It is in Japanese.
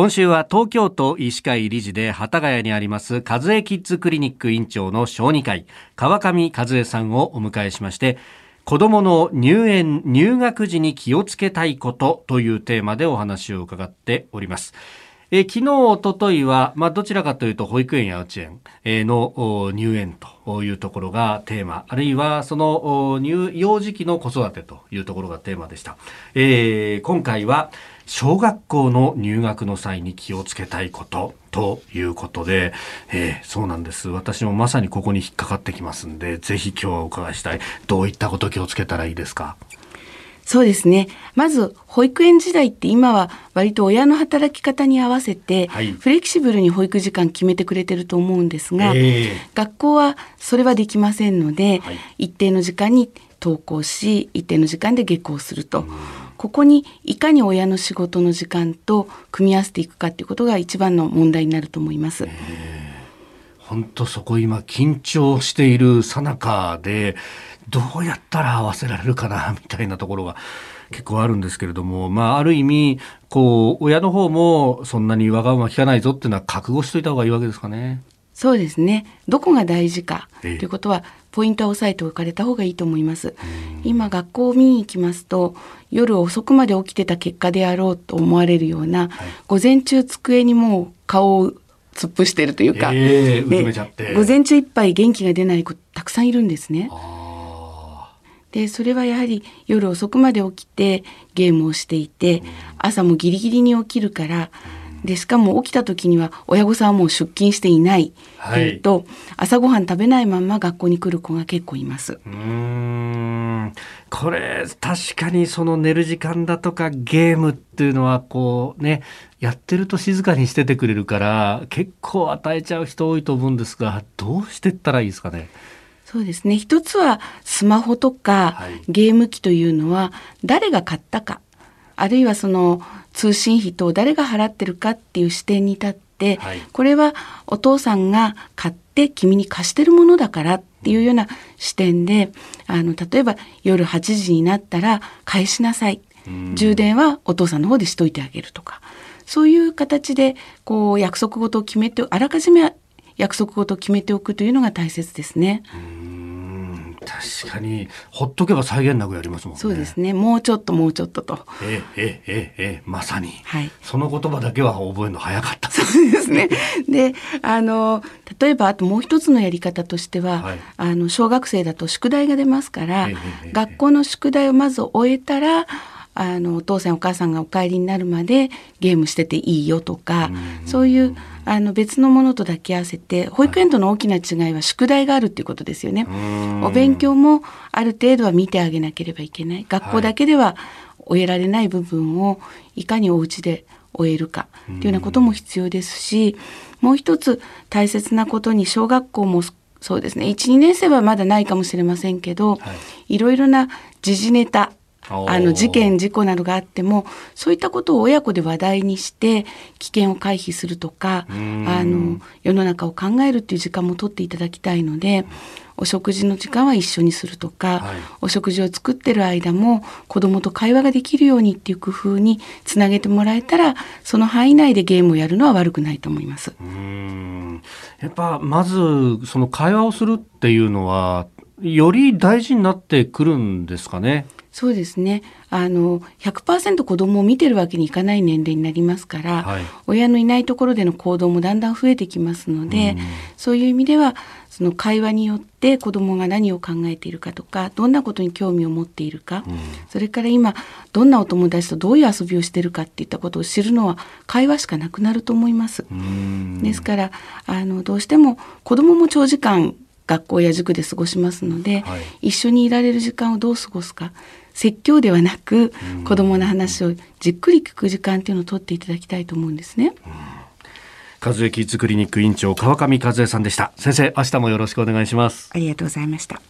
今週は東京都医師会理事で幡ヶ谷にあります和江キッズクリニック院長の小児科医川上和江さんをお迎えしまして子どもの入園入学時に気をつけたいことというテーマでお話を伺っております。え昨日、おとといは、まあ、どちらかというと、保育園や幼稚園えの入園というところがテーマ、あるいはその入幼児期の子育てというところがテーマでした。えー、今回は、小学校の入学の際に気をつけたいことということで、えー、そうなんです。私もまさにここに引っかかってきますんで、ぜひ今日はお伺いしたい。どういったこと気をつけたらいいですか？そうですね。まず、保育園時代って今は割と親の働き方に合わせて、フレキシブルに保育時間決めてくれてると思うんですが、学校はそれはできませんので、はい、一定の時間に登校し、一定の時間で下校すると。ここにいかに親の仕事の時間と組み合わせていくかっていうことが一番の問題になると思います。本当そこ今緊張しているさなかでどうやったら合わせられるかなみたいなところが結構あるんですけれども、まあ、ある意味こう親の方もそんなにわがまま聞かないぞっていうのは覚悟しといた方がいいわけですかね。そうですね。どこが大事かということは、ポイントは押さえておかれた方がいいと思います。今、学校を見に行きますと、夜遅くまで起きてた結果であろうと思われるような、はい、午前中机にもう顔を突っ伏してるというか、えー、午前中いっぱい元気が出ない子たくさんいるんですね。でそれはやはり夜遅くまで起きてゲームをしていて朝もギリギリに起きるからでしかも起きた時には親御さんはもう出勤していないというと、はい、朝ごはん食べないまま学校に来る子が結構います。うんこれ確かにその寝る時間だとかゲームっていうのはこうねやってると静かにしててくれるから結構与えちゃう人多いと思うんですがどうしてったらいいですかね？そうですね。一つはスマホとかゲーム機というのは誰が買ったかあるいはその通信費と誰が払ってるかっていう視点に立って、はい、これはお父さんが買って君に貸してるものだからっていうような視点であの例えば夜8時になったら返しなさい充電はお父さんの方でしといてあげるとかそういう形でこう約束事を決めてあらかじめ約束事を決めておくというのが大切ですね。確かにほっとけば際限なくやりますもんね。そうですね。もうちょっともうちょっとと。えええええまさに。はい。その言葉だけは覚えるの早かった。ですね。で、あの例えばあともう一つのやり方としては、はい、あの小学生だと宿題が出ますから、学校の宿題をまず終えたら。あのお父さんお母さんがお帰りになるまでゲームしてていいよとかそういうあの別のものと抱き合わせて保育園との大きな違いは宿題があるっていうことですよね。お勉強もある程度は見てあげなければいけない学校だけでは終えられない部分をいかにお家で終えるかというようなことも必要ですしもう一つ大切なことに小学校もそうですね12年生はまだないかもしれませんけど、はい、いろいろな時事ネタあの事件事故などがあってもそういったことを親子で話題にして危険を回避するとかあの世の中を考えるっていう時間も取っていただきたいのでお食事の時間は一緒にするとか、はい、お食事を作ってる間も子どもと会話ができるようにっていう工夫につなげてもらえたらその範囲内でゲームをやるのは悪くないと思います。うん。やっぱまずその会話をするっていうのはより大事になってくるんですかね？そうですね。あの100%子供を見てるわけにいかない年齢になりますから、はい、親のいないところでの行動もだんだん増えてきますので、そういう意味ではその会話によって子供が何を考えているかとかどんなことに興味を持っているか、うん、それから今どんなお友達とどういう遊びをしているかっていったことを知るのは会話しかなくなると思います。ですからあのどうしても子供も長時間学校や塾で過ごしますので、はい、一緒にいられる時間をどう過ごすか説教ではなく子どもの話をじっくり聞く時間っていうのを取っていただきたいと思うんですね。和江キッズクリニック院長川上和江さんでした。先生明日もよろしくお願いします。ありがとうございました。